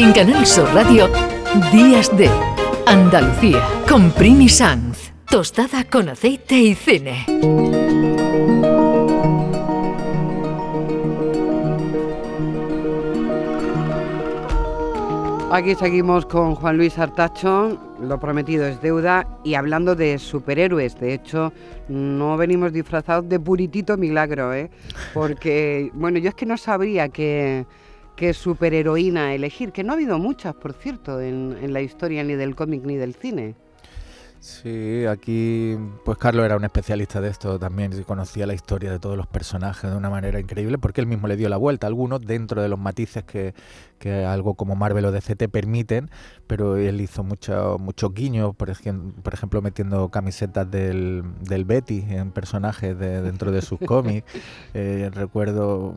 En Canal Sur Radio, Días de Andalucía, con Primi Sanz. Tostada con aceite y cine. Aquí seguimos con Juan Luis Artacho, lo prometido es deuda, y hablando de superhéroes. De hecho, no venimos disfrazados de puritito milagro, ¿eh? Porque, bueno, yo es que no sabría qué, qué superheroína elegir, que no ha habido muchas, por cierto, en, en la historia ni del cómic ni del cine. Sí, aquí pues Carlos era un especialista de esto también, conocía la historia de todos los personajes de una manera increíble porque él mismo le dio la vuelta, algunos dentro de los matices que, que algo como Marvel o DC te permiten, pero él hizo muchos mucho guiños, por, ejemplo, por ejemplo metiendo camisetas del, del Betty en personajes de, dentro de sus cómics. Eh, recuerdo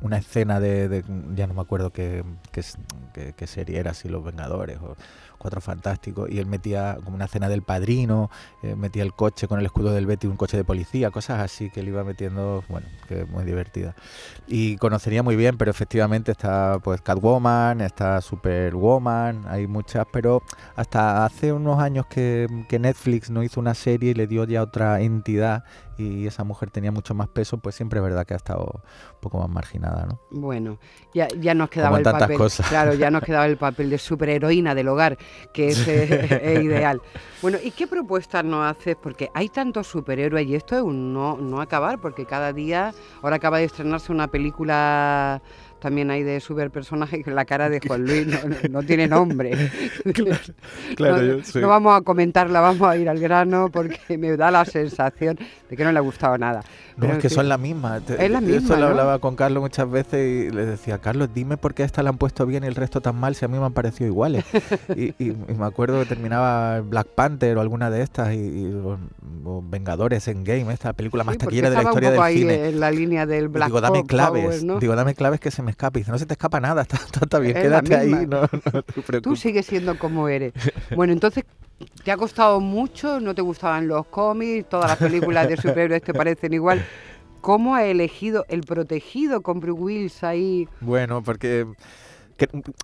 una escena de, ya no me acuerdo qué, qué, qué serie era, si Los Vengadores o Cuatro Fantásticos, y él metía como una escena del padrino, eh, metía el coche con el escudo del Betty, un coche de policía, cosas así que él iba metiendo, bueno, que muy divertida. Y conocería muy bien, pero efectivamente está pues Catwoman, está Superwoman, hay muchas, pero hasta hace unos años que, que Netflix no hizo una serie y le dio ya otra entidad y esa mujer tenía mucho más peso, pues siempre es verdad que ha estado un poco más marginada, ¿no? Bueno, ya, ya nos quedaba el tantas papel. cosas. Claro, ya nos quedaba el papel de superheroína del hogar, que es, eh, es ideal. Bueno, ¿y qué propuestas nos haces? Porque hay tantos superhéroes y esto es un no, no acabar, porque cada día, ahora acaba de estrenarse una película también hay de superpersonaje que la cara de Juan Luis no, tiene nombre. claro, no, yo- sí. no vamos a comentarla, vamos a ir al grano porque me da la sensación de que no le ha gustado nada. No, Pero, es que son las mismas. Es la misma, lo ¿no? hablaba con Carlos muchas veces y le decía, Carlos, dime por qué a esta la han puesto bien y el resto tan mal si a mí me han parecido iguales. y, y- y me acuerdo que terminaba Black Panther o alguna de estas y, y- o- o Vengadores en Game, esta película más Sí, taquillera de la historia del ahí cine. en la línea del Black digo, dame claves, digo, dame claves que se me escape. Y dice, no se te escapa nada, está, está- está bien, Es quédate ahí, no, no te Tú sigues siendo como eres. Bueno, entonces, ¿te ha costado mucho? ¿No te gustaban los cómics? ¿Todas las películas de superhéroes te parecen igual? ¿Cómo ha elegido el protegido con Bruce Willis ahí? Bueno, porque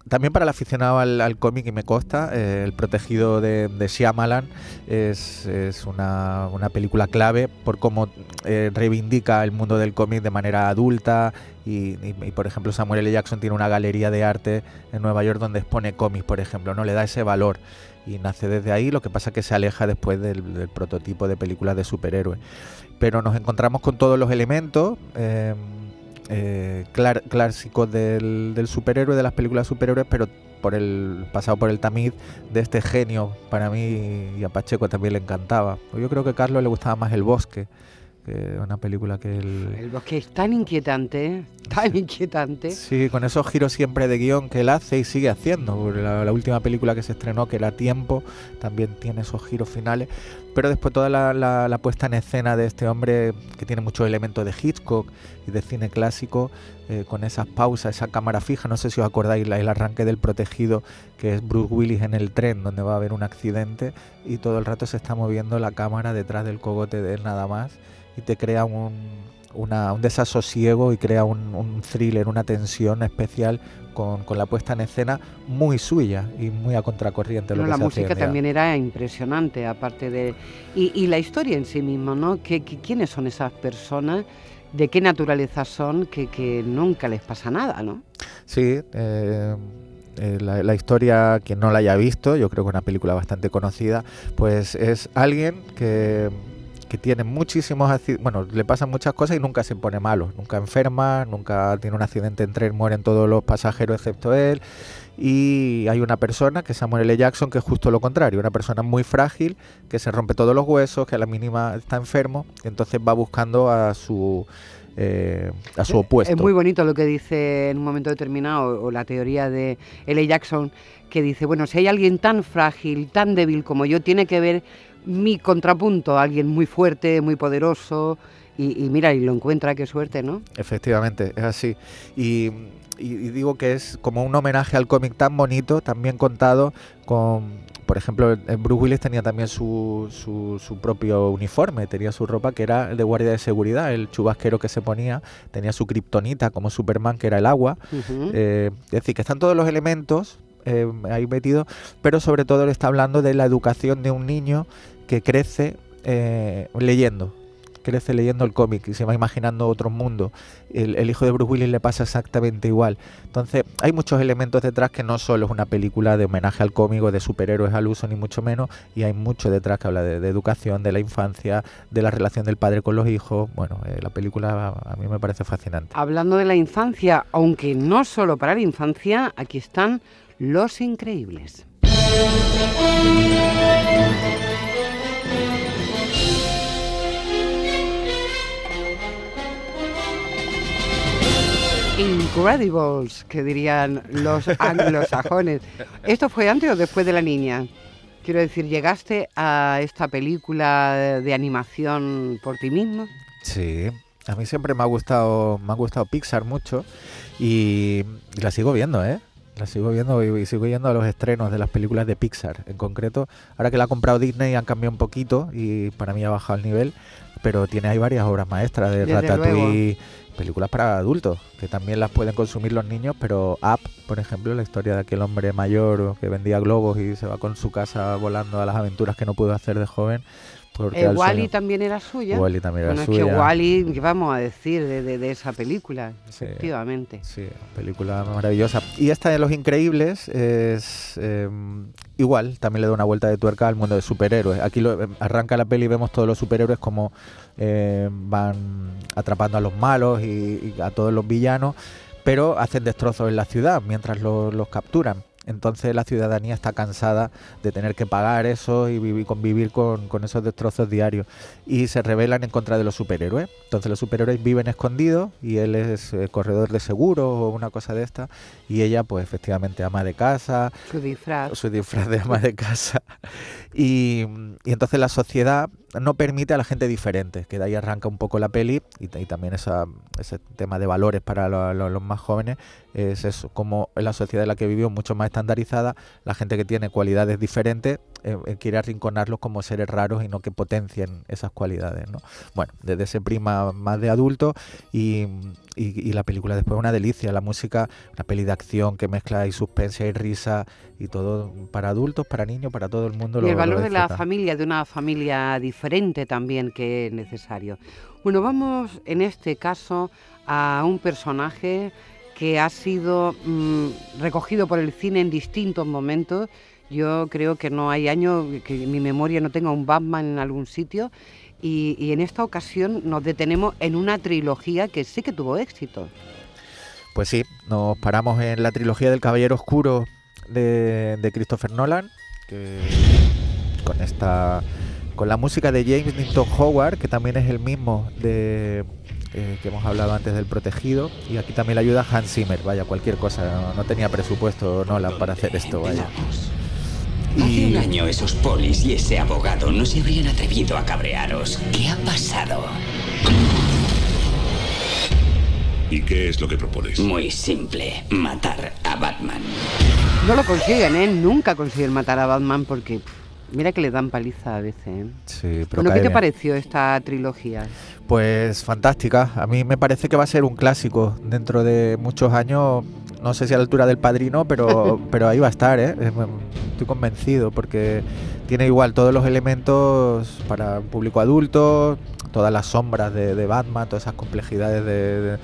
también para el aficionado al, cómic, y me consta, eh, El Protegido de, de Shyamalan es, es una, película clave por cómo eh, reivindica el mundo del cómic de manera adulta. Y, por ejemplo, Samuel L. Jackson tiene una galería de arte en Nueva York donde expone cómics, por ejemplo, no le da ese valor. Y nace desde ahí, lo que pasa que se aleja después del, del prototipo de películas de superhéroes. Pero nos encontramos con todos los elementos. eh, eh, clar- clásicos del, del superhéroe, de las películas superhéroes, pero por el pasado por el tamiz de este genio para mí y a Pacheco también le encantaba. Yo creo que a Carlos le gustaba más El Bosque, que una película que él... El bosque es tan inquietante, ¿eh? tan inquietante. Sí, con esos giros siempre de guion que él hace y sigue haciendo. La, la última película que se estrenó, que era Tiempo, también tiene esos giros finales. Pero después toda la, puesta en escena de este hombre, que tiene muchos elementos de Hitchcock y de cine clásico, eh, con esas pausas, esa cámara fija. No sé si os acordáis el arranque del protegido, que es Bruce Willis en el tren, donde va a haber un accidente y todo el rato se está moviendo la cámara detrás del cogote de él nada más y te crea un, una- un desasosiego y crea un, un thriller, una tensión especial con, con la puesta en escena muy suya y muy a contracorriente. lo que la música también era impresionante, aparte de... Y, y la historia en sí misma, ¿no? ¿Qué, qué- quiénes son esas personas? ¿De qué naturaleza son? Que, que nunca les pasa nada, ¿no? Sí, eh, eh, la, la historia, quien no la haya visto, yo creo que es una película bastante conocida, pues es alguien que, que tiene muchísimos acci- bueno, le pasan muchas cosas y nunca se pone malo, nunca enferma, nunca tiene un accidente en tren, mueren todos los pasajeros excepto él. Y hay una persona, que es Samuel L. Jackson, que es justo lo contrario, una persona muy frágil, que se rompe todos los huesos, que a la mínima está enfermo, y entonces va buscando a su, eh, a su opuesto. Es muy bonito lo que dice en un momento determinado, o la teoría de L. Jackson, que dice, bueno, si hay alguien tan frágil, tan débil como yo, tiene que ver mi contrapunto, alguien muy fuerte, muy poderoso, y, y mira, y lo encuentra, qué suerte, ¿no? Efectivamente, es así. Y, digo que es como un homenaje al cómic tan bonito, también contado con, por ejemplo, Bruce Willis tenía también su, su, su propio uniforme, tenía su ropa que era de guardia de seguridad, el chubasquero que se ponía, tenía su kriptonita como Superman que era el agua. Eh, es decir, que están todos los elementos eh, ahí metido, pero sobre todo le está hablando de la educación de un niño que crece eh, leyendo, crece leyendo el cómic y se va imaginando otro mundo. El, hijo de Bruce Willis le pasa exactamente igual. Entonces, hay muchos elementos detrás que no solo es una película de homenaje al cómic o de superhéroes al uso, ni mucho menos, y hay mucho detrás que habla de, de educación, de la infancia, de la relación del padre con los hijos. Bueno, eh, la película a mí me parece fascinante. Hablando de la infancia, aunque no solo para la infancia, aquí están Los Increíbles. Incredibles, que dirían los anglosajones. ¿Esto fue antes o después de La Niña? Quiero decir, ¿llegaste a esta película de animación por ti mismo? Sí, a mí siempre me ha gustado, me ha gustado Pixar mucho y, y la sigo viendo, ¿eh? La sigo viendo y, y, sigo yendo a los estrenos de las películas de Pixar. En concreto, ahora que la ha comprado Disney han cambiado un poquito y para mí ha bajado el nivel, pero tiene ahí varias obras maestras de Desde Ratatouille, luego. Películas para adultos, que también las pueden consumir los niños, pero Up, por ejemplo, la historia de aquel hombre mayor que vendía globos y se va con su casa volando a las aventuras que no pudo hacer de joven. Porque Eh, Wally sueño. también era suya. Wall-E también era bueno, suya. es que Wally, ¿qué vamos a decir de, de- de esa película? Sí. Efectivamente. Sí, película maravillosa. Y esta de Los Increíbles es eh, igual, también le da una vuelta de tuerca al mundo de superhéroes. Aquí lo, eh, arranca la peli y vemos todos los superhéroes como eh, van atrapando a los malos y, y a todos los villanos, pero hacen destrozos en la ciudad mientras lo- los capturan. Entonces la ciudadanía está cansada de tener que pagar eso y vivir, convivir con, con esos destrozos diarios. Y se rebelan en contra de los superhéroes. Entonces los superhéroes viven escondidos y él es eh, corredor de seguros o una cosa de esta. Y ella pues efectivamente ama de casa, Su disfraz. su disfraz de ama de casa. Y, y entonces la sociedad no permite a la gente diferente, que de ahí arranca un poco la peli y, y también esa, ese tema de valores para lo- lo- los más jóvenes. Es eso, como la sociedad en la que vivió mucho más estandarizada, la gente que tiene cualidades diferentes eh, eh, quiere arrinconarlos como seres raros y no que potencien esas cualidades. ¿no? Bueno, desde ese prima más de adulto y, y- y la película después una delicia, la música, una peli de acción que mezcla y suspense y risa y todo para adultos, para niños, para todo el mundo. Y lo- el lo valor de la familia, de una familia diferente también que es necesario. Bueno, vamos en este caso a un personaje que ha sido mm, recogido por el cine en distintos momentos. Yo creo que no hay año que mi memoria no tenga un Batman en algún sitio. Y, en esta ocasión nos detenemos en una trilogía que sí que tuvo éxito. Pues sí, nos paramos en la trilogía del Caballero Oscuro de, Christopher Nolan, con esta con la música de James Newton Howard, que también es el mismo de eh, que hemos hablado antes del Protegido, y aquí también le ayuda Hans Zimmer, vaya, cualquier cosa, no, no tenía presupuesto Nolan para hacer esto, vaya. Hace un año esos polis y ese abogado no se habrían atrevido a cabrearos. ¿Qué ha pasado? ¿Y qué es lo que propones? Muy simple, matar a Batman. No lo consiguen, ¿eh? Nunca consiguen matar a Batman porque mira que le dan paliza a veces. ¿eh? Sí, pero Bueno, ¿qué te pareció esta trilogía? Pues fantástica. A mí me parece que va a ser un clásico dentro de muchos años. No sé si a la altura del padrino, pero, pero ahí va a estar, ¿eh? Eh, Estoy convencido porque tiene igual todos los elementos para un público adulto, todas las sombras de, de Batman, todas esas complejidades de, de-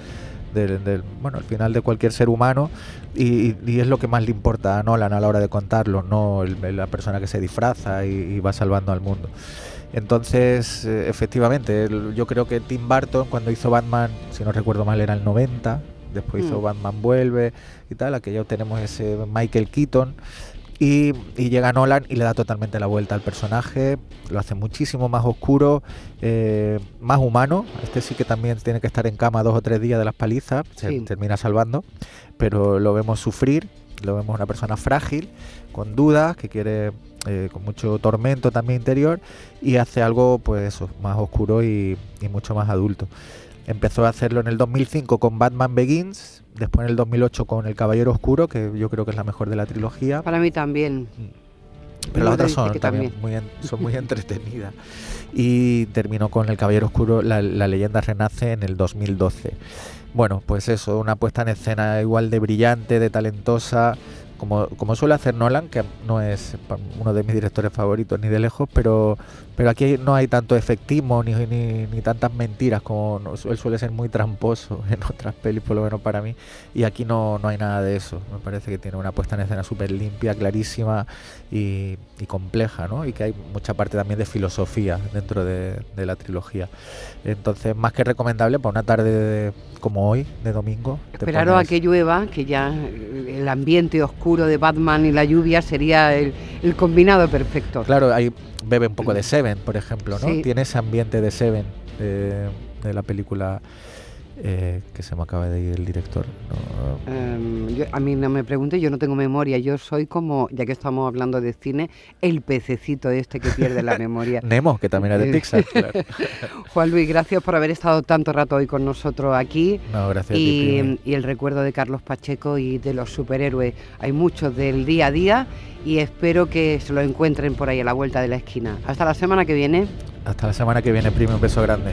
del- del- bueno, al final de cualquier ser humano y, y es lo que más le importa a Nolan a la hora de contarlo, no el- la persona que se disfraza y, y va salvando al mundo. Entonces, eh, efectivamente, yo creo que Tim Burton cuando hizo Batman, si no recuerdo mal, era el 90, después hizo Mm. Batman Vuelve y tal, aquí ya tenemos ese Michael Keaton. Y, y llega Nolan y le da totalmente la vuelta al personaje, lo hace muchísimo más oscuro, eh, más humano. Este sí que también tiene que estar en cama dos o tres días de las palizas, se termina salvando, pero lo vemos sufrir, lo vemos una persona frágil, con dudas, que quiere, eh, con mucho tormento también interior, y hace algo, pues eso, más oscuro y, y mucho más adulto. Empezó a hacerlo en el 2005 con Batman Begins, después en el 2008 con El Caballero Oscuro, que yo creo que es la mejor de la trilogía. Para mí también. Pero las otras son también, muy son muy entretenidas. Y terminó con El Caballero Oscuro, la, la leyenda renace en el 2012. Bueno, pues eso, una puesta en escena igual de brillante, de talentosa, como, como suele hacer Nolan, que no es uno de mis directores favoritos ni de lejos, pero, pero aquí no hay tanto efectismo ni, ni, ni tantas mentiras como él suele ser muy tramposo en otras pelis, por lo menos para mí, y aquí no, no hay nada de eso. Me parece que tiene una puesta en escena súper limpia, clarísima y, compleja, ¿no? Y que hay mucha parte también de filosofía dentro de, la trilogía. Entonces, más que recomendable para una tarde como hoy, de domingo. Esperaros a que llueva, que ya el ambiente oscuro de Batman y la lluvia sería el, combinado perfecto. Claro, ahí bebe un poco de Seven, por ejemplo, ¿no? Tiene ese ambiente de Seven, de la película eh, que se me acaba de ir el director. Em, a mí no me pregunte, yo no tengo memoria, yo soy como, ya que estamos hablando de cine, el pececito este que pierde la memoria. Nemo, que también es de Pixar. Juan Luis, gracias por haber estado tanto rato hoy con nosotros aquí. No, gracias. Y, y el recuerdo de Carlos Pacheco y de los superhéroes. Hay muchos del día a día y espero que se lo encuentren por ahí a la vuelta de la esquina. Hasta la semana que viene. Hasta la semana que viene, primo, un beso grande.